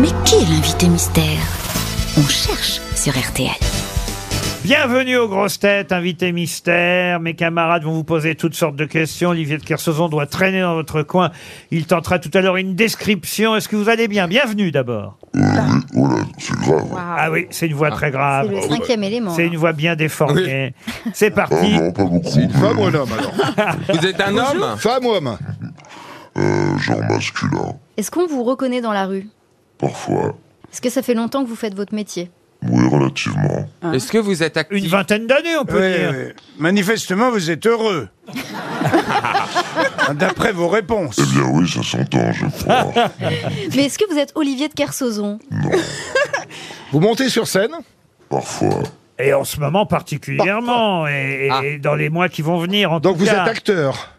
Mais qui est l'invité mystère? On cherche sur RTL. Bienvenue aux grosses têtes, invité mystère. Mes camarades vont vous poser toutes sortes de questions. Olivier de Kersauzon doit traîner dans votre coin. Il tentera tout à l'heure une description. Est-ce que vous allez bien? Bienvenue d'abord. Ah oui, c'est une voix très grave. C'est le cinquième élément. C'est une voix bien déformée. C'est parti. C'est une femme ou un homme alors Vous êtes un homme Femme ou homme? Genre masculin, Est-ce qu'on vous reconnaît dans la rue? Parfois. Est-ce que ça fait longtemps que vous faites votre métier? Oui, relativement. Est-ce que vous êtes actif? Une vingtaine d'années, on peut Oui, dire. oui. Manifestement, vous êtes heureux. D'après vos réponses. Eh bien oui, ça s'entend, je crois. Mais est-ce que vous êtes Olivier de Kersauzon Vous montez sur scène? Parfois. Et en ce moment particulièrement, et, et Ah. dans les mois qui vont venir, en Donc tout vous cas. êtes acteur?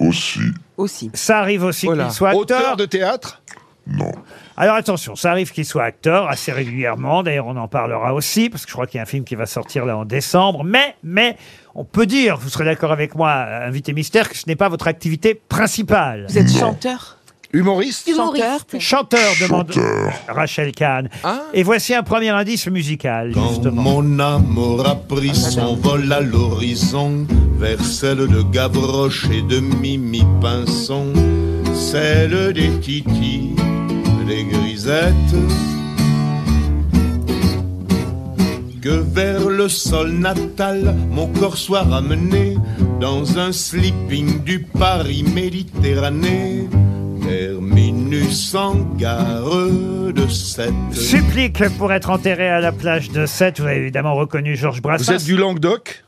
Aussi, Aussi. Ça arrive aussi qu'il soit acteur. Auteur de théâtre? Non. Alors attention, ça arrive qu'il soit acteur assez régulièrement. D'ailleurs, on en parlera aussi parce que je crois qu'il y a un film qui va sortir là en décembre. Mais, mais, on peut dire, vous serez d'accord avec moi, invité mystère, que ce n'est pas votre activité principale. Vous êtes chanteur Humoriste Humoriste. Chanteur, demande Chanteur. Rachel Kahn. Ah. Et voici un premier indice musical, Quand justement. mon amour a pris son vol à l'horizon, vers celle de Gavroche et de Mimi Pinson, celle des Titi, que vers le sol natal mon corps soit ramené dans un sleeping du Paris Méditerranée, terminus en gare de Sète. Supplique pour être enterré à la plage de Sète. Vous avez évidemment reconnu Georges Vous Brassens. êtes du Languedoc?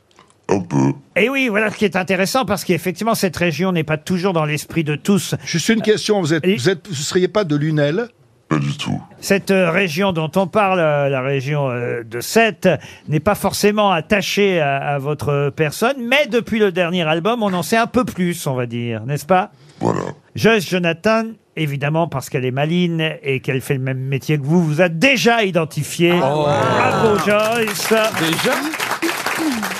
Un peu. Et oui, voilà ce qui est intéressant parce qu'effectivement, cette région n'est pas toujours dans l'esprit de tous. Juste une question, vous êtes, vous êtes, vous seriez pas de Lunel? Pas du tout. Cette euh, région dont on parle, euh, la région euh, de Sète, n'est pas forcément attachée à, à votre personne, mais depuis le dernier album, on en sait un peu plus, on va dire, n'est-ce pas? Voilà. Joyce Jonathan, évidemment, parce qu'elle est maline et qu'elle fait le même métier que vous, vous a déjà identifié. Bravo Joyce Déjà?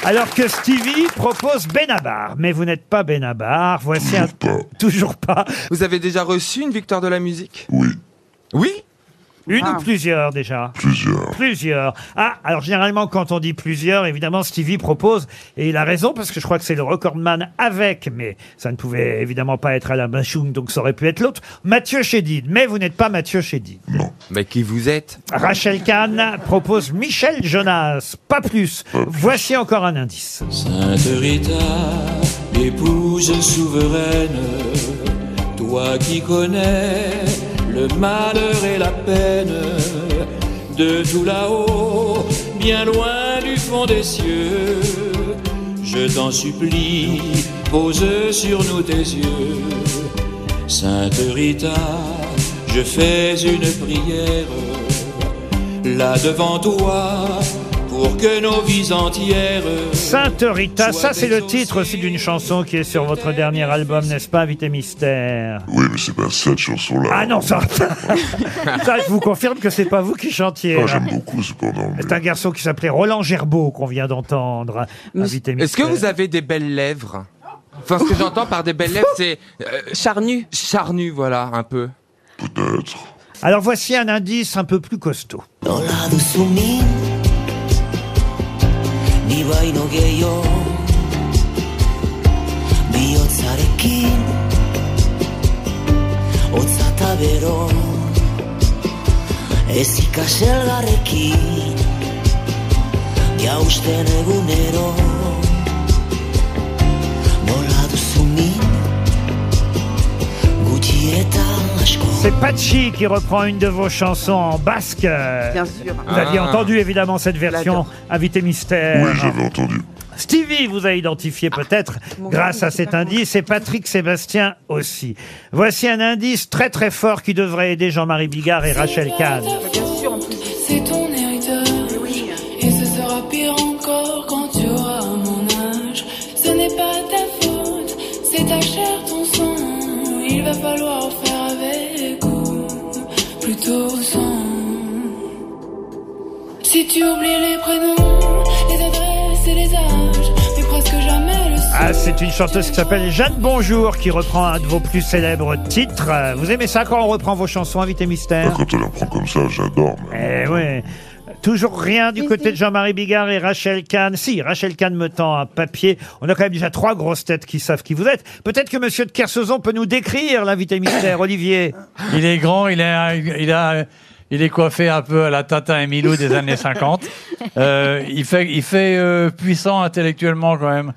Alors que Stevie propose Benabar, mais vous n'êtes pas Benabar. Voici un... Toujours pas. Toujours pas. Vous avez déjà reçu une victoire de la musique? Oui, Oui Une ou plusieurs déjà plusieurs. Plusieurs. Ah, alors généralement, quand on dit plusieurs, évidemment, Stevie propose, et il a raison, parce que je crois que c'est le recordman avec, mais ça ne pouvait évidemment pas être Alain Bachung, donc ça aurait pu être l'autre, Mathieu Chédid. Mais vous n'êtes pas Mathieu Chédid. Mais qui vous êtes? Rachel Kahn propose Michel Jonas, pas plus. Voici encore un indice. Sainte Rita, épouse souveraine, toi qui connais le malheur et la peine, de tout là-haut, bien loin du fond des cieux, je t'en supplie, pose sur nous tes yeux. Sainte Rita, je fais une prière, là devant toi, pour que nos vies entières Sainte Rita, ça c'est le titre aussi d'une chanson qui est sur votre dernier album, n'est-ce pas, Invité Mystère Oui, mais c'est pas cette chanson-là. Ah non, ça, ça je vous confirme que c'est pas vous qui chantiez. Ah, j'aime beaucoup, cependant. mais- C'est un garçon qui s'appelait Roland Gerbeau qu'on vient d'entendre. Invité Est-ce que Mystère. vous avez des belles lèvres? Enfin, ce que j'entends par des belles lèvres, c'est euh, Charnu. charnu, voilà, un peu. Peut-être. Alors voici un indice un peu plus costaud. Nola duzu min Ni baino gehiago. Bihotzarekin. Hotza eta bero. Ez ikaselgarrekin Jausten egunero. Nola duzu min C'est Pachi qui reprend une de vos chansons en basque. Bien sûr. Vous aviez Ah. entendu évidemment cette version. Invité Mystère. Oui, j'avais entendu. Stevie vous a identifié peut-être grâce à cet indice et Patrick Sébastien aussi. Voici un indice très très fort qui devrait aider Jean-Marie Bigard et Rachel Kahn. Bien sûr, en plus. C'est ton Si tu oublies les prénoms, les adresses et les âges, mais presque jamais le son. Ah, c'est une chanteuse qui s'appelle Jeanne Bonjour qui reprend un de vos plus célèbres titres. Euh, Vous aimez ça quand on reprend vos chansons, invité mystère Quand on les reprend comme ça, j'adore. mais- Eh oui. Toujours rien du côté de Jean-Marie Bigard et Rachel Kahn. Si, Rachel Kahn me tend un papier. On a quand même déjà trois grosses têtes qui savent qui vous êtes. Peut-être que Monsieur de Kersauzon peut nous décrire l'invité mystère, Olivier. Il est grand, il, est, il, a, il est coiffé un peu à la Tata et Milou des années 50. Euh, il fait, il fait euh, puissant intellectuellement quand même.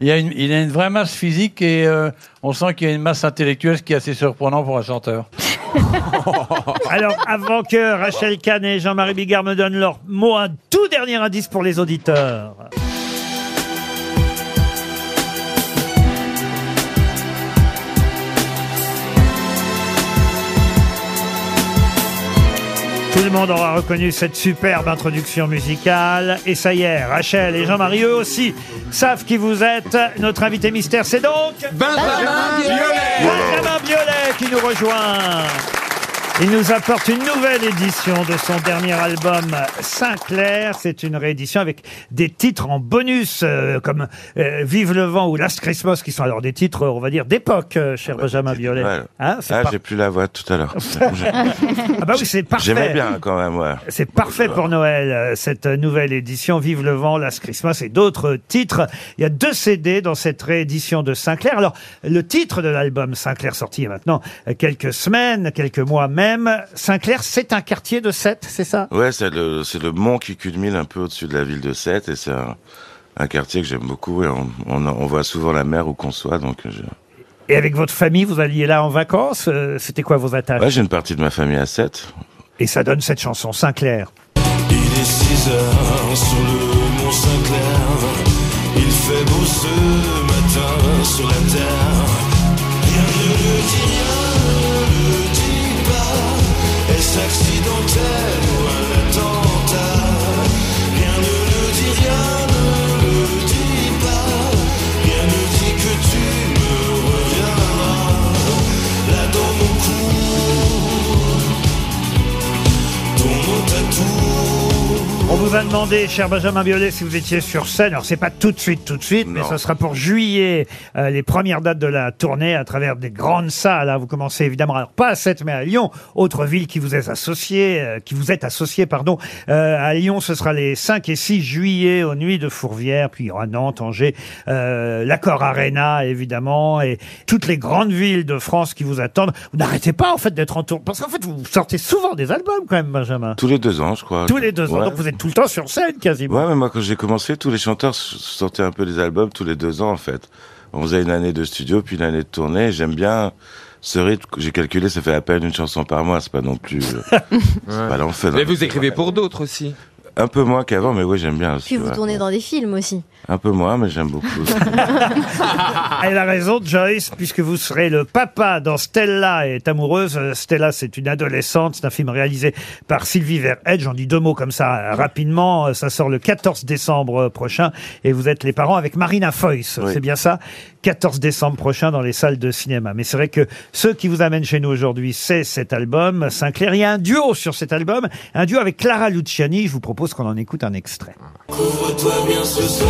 Il, a une, il a une vraie masse physique et euh, on sent qu'il y a une masse intellectuelle, ce qui est assez surprenant pour un chanteur. Alors, avant que Rachel Kahn et Jean-Marie Bigard me donnent leur mot, un tout dernier indice pour les auditeurs. Tout le monde aura reconnu cette superbe introduction musicale. Et ça y est, Rachel et Jean-Marie, eux aussi, savent qui vous êtes. Notre invité mystère, c'est donc... Benjamin Biolay Benjamin Biolay qui nous rejoint. Il nous apporte une nouvelle édition de son dernier album Sinclair. C'est une réédition avec des titres en bonus euh, comme euh, Vive le vent ou Last Christmas qui sont alors des titres, on va dire, d'époque, euh, cher Benjamin Biolay. Ouais. Hein, c'est ah, par- j'ai plus la voix tout à l'heure. Ah bah oui, c'est parfait. J'aimais bien quand même, ouais. C'est parfait pour Noël, euh, cette nouvelle édition. Vive le vent, Last Christmas et d'autres titres. Il y a deux CD dans cette réédition de Sinclair. Alors, le titre de l'album Sinclair sorti il y a maintenant euh, quelques semaines, quelques mois même. Sinclair, c'est un quartier de Sète, c'est ça Ouais, c'est le, mont qui culmine un peu au-dessus de la ville de Sète et c'est un, quartier que j'aime beaucoup et on, voit souvent la mer où qu'on soit donc. Et avec votre famille, vous alliez là en vacances C'était quoi vos attaches j'ai une partie de ma famille à Sète. Et ça donne cette chanson Sinclair. Il est 6 heures sur le mont Saint-Clair. Il fait beau ce matin sur la terre. Rien ne le pas. Est-ce vous a demandé, cher Benjamin Biolay, si vous étiez sur scène. Alors, c'est pas tout de suite, tout de suite, mais ce sera pour juillet, euh, les premières dates de la tournée à travers des grandes salles. hein. Vous commencez évidemment, alors pas à Sète, mais à Lyon, autre ville qui vous est associée, euh, qui vous est associée, pardon. Euh, à Lyon, ce sera les 5 et 6 juillet aux Nuits de Fourvière, puis il y aura Nantes, Angers, euh, l'Accord Arena, évidemment, et toutes les grandes villes de France qui vous attendent. Vous n'arrêtez pas, en fait, d'être en tour. Parce qu'en fait, vous sortez souvent des albums, quand même, Benjamin. Tous les deux ans, je crois. Tous les deux ans. Ouais. Donc, vous êtes tout le temps sur scène, quasiment. Ouais, mais moi, quand j'ai commencé, tous les chanteurs sortaient un peu des albums tous les deux ans, en fait. On faisait une année de studio, puis une année de tournée. J'aime bien ce rythme. J'ai calculé, ça fait à peine une chanson par mois. C'est pas non plus, euh, c'est pas l'enfer. Mais vous écrivez pour d'autres aussi. Un peu moins qu'avant, mais oui, j'aime bien aussi. Puis vous tournez dans des films aussi. Un peu moins, mais j'aime beaucoup. Elle a raison, Joyce, puisque vous serez le papa dans Stella est amoureuse. Stella, c'est une adolescente. C'est un film réalisé par Sylvie Verhedge. J'en dis deux mots comme ça rapidement. Ça sort le 14 décembre prochain. Et vous êtes les parents avec Marina Foïs. Oui. C'est bien ça? 14 décembre prochain dans les salles de cinéma. Mais c'est vrai que ceux qui vous amènent chez nous aujourd'hui, c'est cet album Sinclair. Il y a un duo sur cet album. Un duo avec Clara Luciani. Je vous propose qu'on en écoute un extrait. Ce.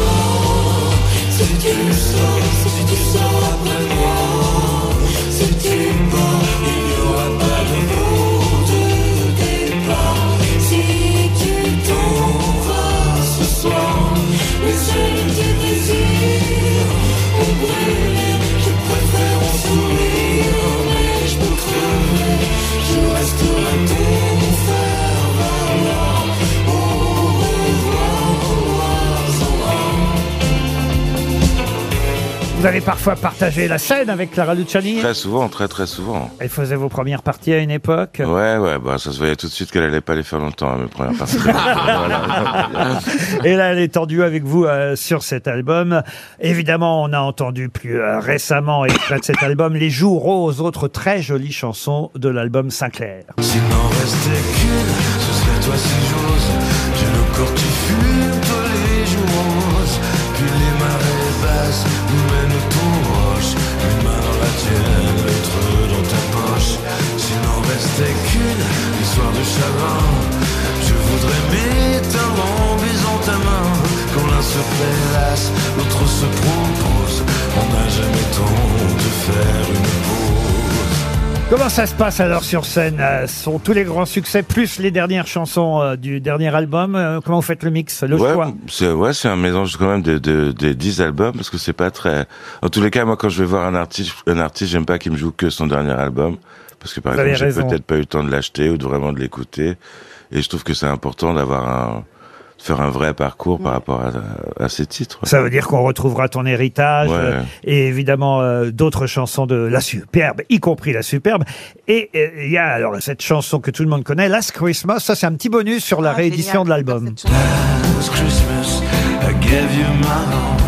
Vous avez parfois partagé la scène avec Clara Luciani. très souvent, très très souvent. Elle faisait vos premières parties à une époque? Ouais, ouais, bah ça se voyait tout de suite qu'elle allait pas les faire longtemps, hein, mes premières parties. Voilà. Et là, elle est tendue avec vous euh, sur cet album. Évidemment, on a entendu plus euh, récemment, extrait de cet album, Les Jours Roses, autre très jolie chanson de l'album Sinclair. S'il n'en restait qu'une, ce serait toi si j'ose. Le corps qui fume restait qu'une histoire de chagrin, je voudrais m'éteindre en baisant dans ta main. Quand l'un se prélasse, l'autre se propose. On n'a jamais temps de faire une pause. Comment ça se passe alors sur scène? Euh, Sont tous les grands succès plus les dernières chansons euh, du dernier album? Euh, Comment vous faites le mix, le ouais, choix? c'est ouais, c'est un mélange quand même de, de, des 10 albums parce que c'est pas très. En tous les cas, moi, quand je vais voir un artiste, un artiste, j'aime pas qu'il me joue que son dernier album parce que par Vous exemple, j'ai peut-être pas eu le temps de l'acheter ou de vraiment de l'écouter. Et je trouve que c'est important d'avoir un de faire un vrai parcours par rapport à, à ces titres. Ça veut dire qu'on retrouvera ton héritage Ouais. euh, et évidemment euh, d'autres chansons de La Superbe, y compris La Superbe. Et euh, il y a alors cette chanson que tout le monde connaît, Last Christmas. Ça, c'est un petit bonus sur la réédition de l'album. Last Christmas, I gave you my heart,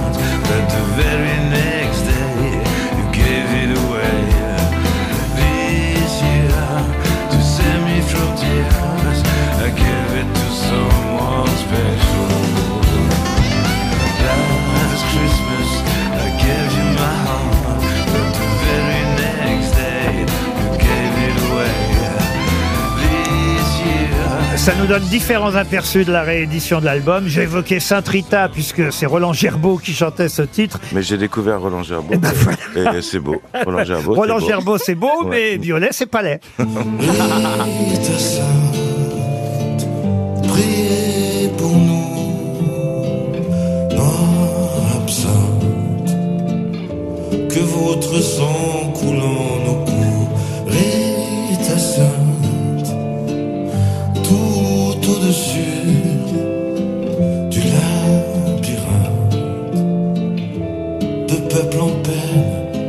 donne différents aperçus de la réédition de l'album. J'ai évoqué Saint Rita puisque c'est Roland Gerbeau qui chantait ce titre. Mais j'ai découvert Roland Gerbeau et c'est beau. Roland Gerbeau. Roland c'est beau. Gerbeau, c'est beau, Ouais. mais Violet, c'est pas laid. Rita Sainte, priez pour nous, absente, que votre sang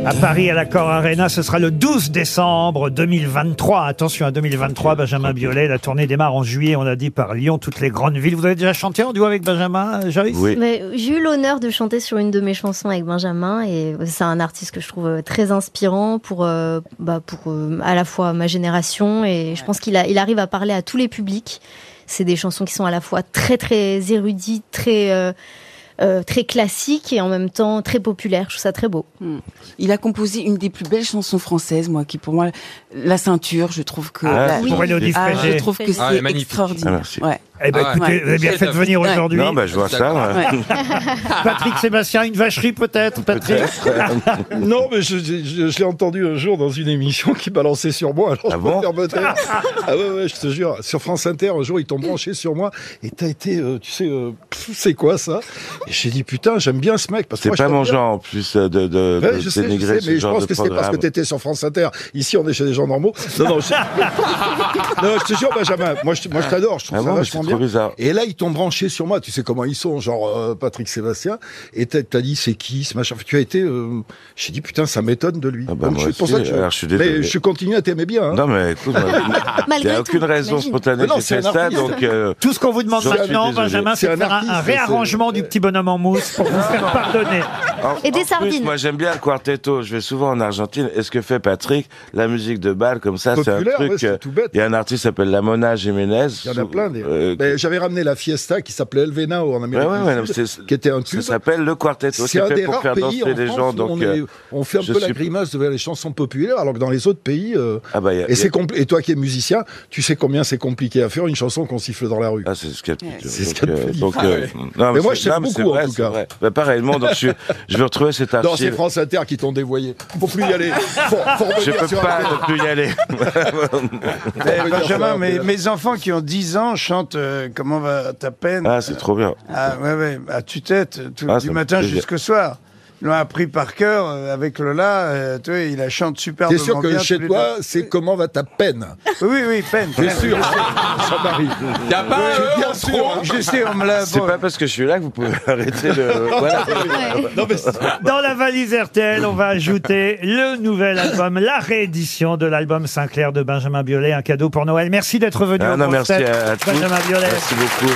À Paris, à l'Accor Arena, ce sera le 12 décembre 2023. Attention à 2023, Benjamin Biolay. La tournée démarre en juillet, on a dit, par Lyon, toutes les grandes villes. Vous avez déjà chanté en duo avec Benjamin, euh, Joyce? Mais J'ai eu l'honneur de chanter sur une de mes chansons avec Benjamin et c'est un artiste que je trouve euh, très inspirant pour, euh, bah, pour euh, à la fois ma génération et je pense qu'il a, il arrive à parler à tous les publics. C'est des chansons qui sont à la fois très très érudites, très euh, euh, très classiques et en même temps très populaires. Je trouve ça très beau. Hmm. Il a composé une des plus belles chansons françaises, moi, qui pour moi, La ceinture, je trouve que. Ah, la- pour Élodie Ah, je trouve que c'est Ah, elle est magnifique. extraordinaire. Ah. Ouais. Eh ben, Ah, écoutez, ouais. vous avez bien fait de venir Ouais. aujourd'hui. Non, bah, je vois ça. ouais. Patrick Sébastien, une vacherie peut-être, Patrick non, mais je, je- je- je l'ai entendu un jour dans une émission qui balançait sur moi. Alors Ah je bon me. Ah ouais, ouais, je te jure. Sur France Inter, un jour, ils t'ont branché sur moi et t'as été, euh, tu sais, euh, c'est quoi ça? J'ai dit, putain, j'aime bien ce mec. parce que C'est pas mon genre en plus euh, de, de, Ouais, de je sais, je dénigrer sais, ce mais je genre pense de que c'est parce que t'étais sur France Inter. Ici, on est chez des gens normaux. Non, non, je, non, je te jure, Benjamin, moi, je, moi, je t'adore, je trouve Ah ça bon, vachement bien. bizarre. Et là, ils t'ont branché sur moi. Tu sais comment ils sont, genre euh, Patrick Sébastien. Et t'as dit, c'est qui ce machin Tu as été. Euh, j'ai dit, putain, ça m'étonne de lui. Ah bah, Donc, moi c'est pour aussi, ça que je, alors, je suis désolé. mais je continue à t'aimer bien. hein. Non mais écoute, moi, il Malgré n'y a tout, aucune raison spontanée non, c'est ça, donc Tout ce qu'on vous demande maintenant. Benjamin, C'est de faire un, réarrangement du petit en mousse pour vous faire pardonner. En- Et des en plus, sardines. moi j'aime bien le quartetto. Je vais souvent en Argentine. Et ce que fait Patrick, la musique de bal comme ça, c'est un Populaire, ouais, truc. c'est euh, tout bête. Il y a un artiste qui s'appelle Lamona Jiménez. Il y en a plein. Des... Euh, Mais j'avais ramené la Fiesta qui s'appelait El Venao en ouais, Amérique ouais, du ouais, non, Sud, c'est- qui était un ça tube. s'appelle le quartetto. C'est fait des pour rares faire pays danser en les France gens. où Donc, on, euh, est- on fait un peu la grimace vers les chansons populaires, alors que dans les autres pays, euh, ah bah, a- et c'est compli- Et toi qui es musicien, tu sais combien c'est compliqué à faire une chanson qu'on siffle dans la rue. Ah, c'est ce qu'il y a de plus dur. C'est ce qu'il y a de plus dur. euh, ouais. Mais moi, c'est- je c'est beaucoup, en tout c'est cas. vrai. Bah, pareillement, donc je, suis- je vais retrouver cet Non, c'est archive. France Inter qui t'ont dévoyé. Faut plus y aller. Faut, faut Je peux pas ne plus y aller. Benjamin, mes, mes enfants qui ont 10 ans chantent euh, Comment va ta peine? Ah, c'est trop bien. Ah, ouais, ouais, à tue-tête, tout- Ah, du matin jusqu'au soir. L'ont appris par cœur euh, avec Lola. euh, tu vois, il la chante super T'es sûr que chez toi, c'est comment va ta peine Oui, oui, peine. T'es peine. sûr Jean-Marie T'as pas un bien sûr. hein. Je sais, on me l'a. C'est bon. pas parce que je suis là que vous pouvez arrêter de. Voilà. Non, mais c'est- Dans la valise RTL, on va ajouter le nouvel album, la réédition de l'album Sinclair de Benjamin Biolay, un cadeau pour Noël. Merci d'être venu Ah au non, merci à, à tous. Benjamin Biolay. Merci beaucoup.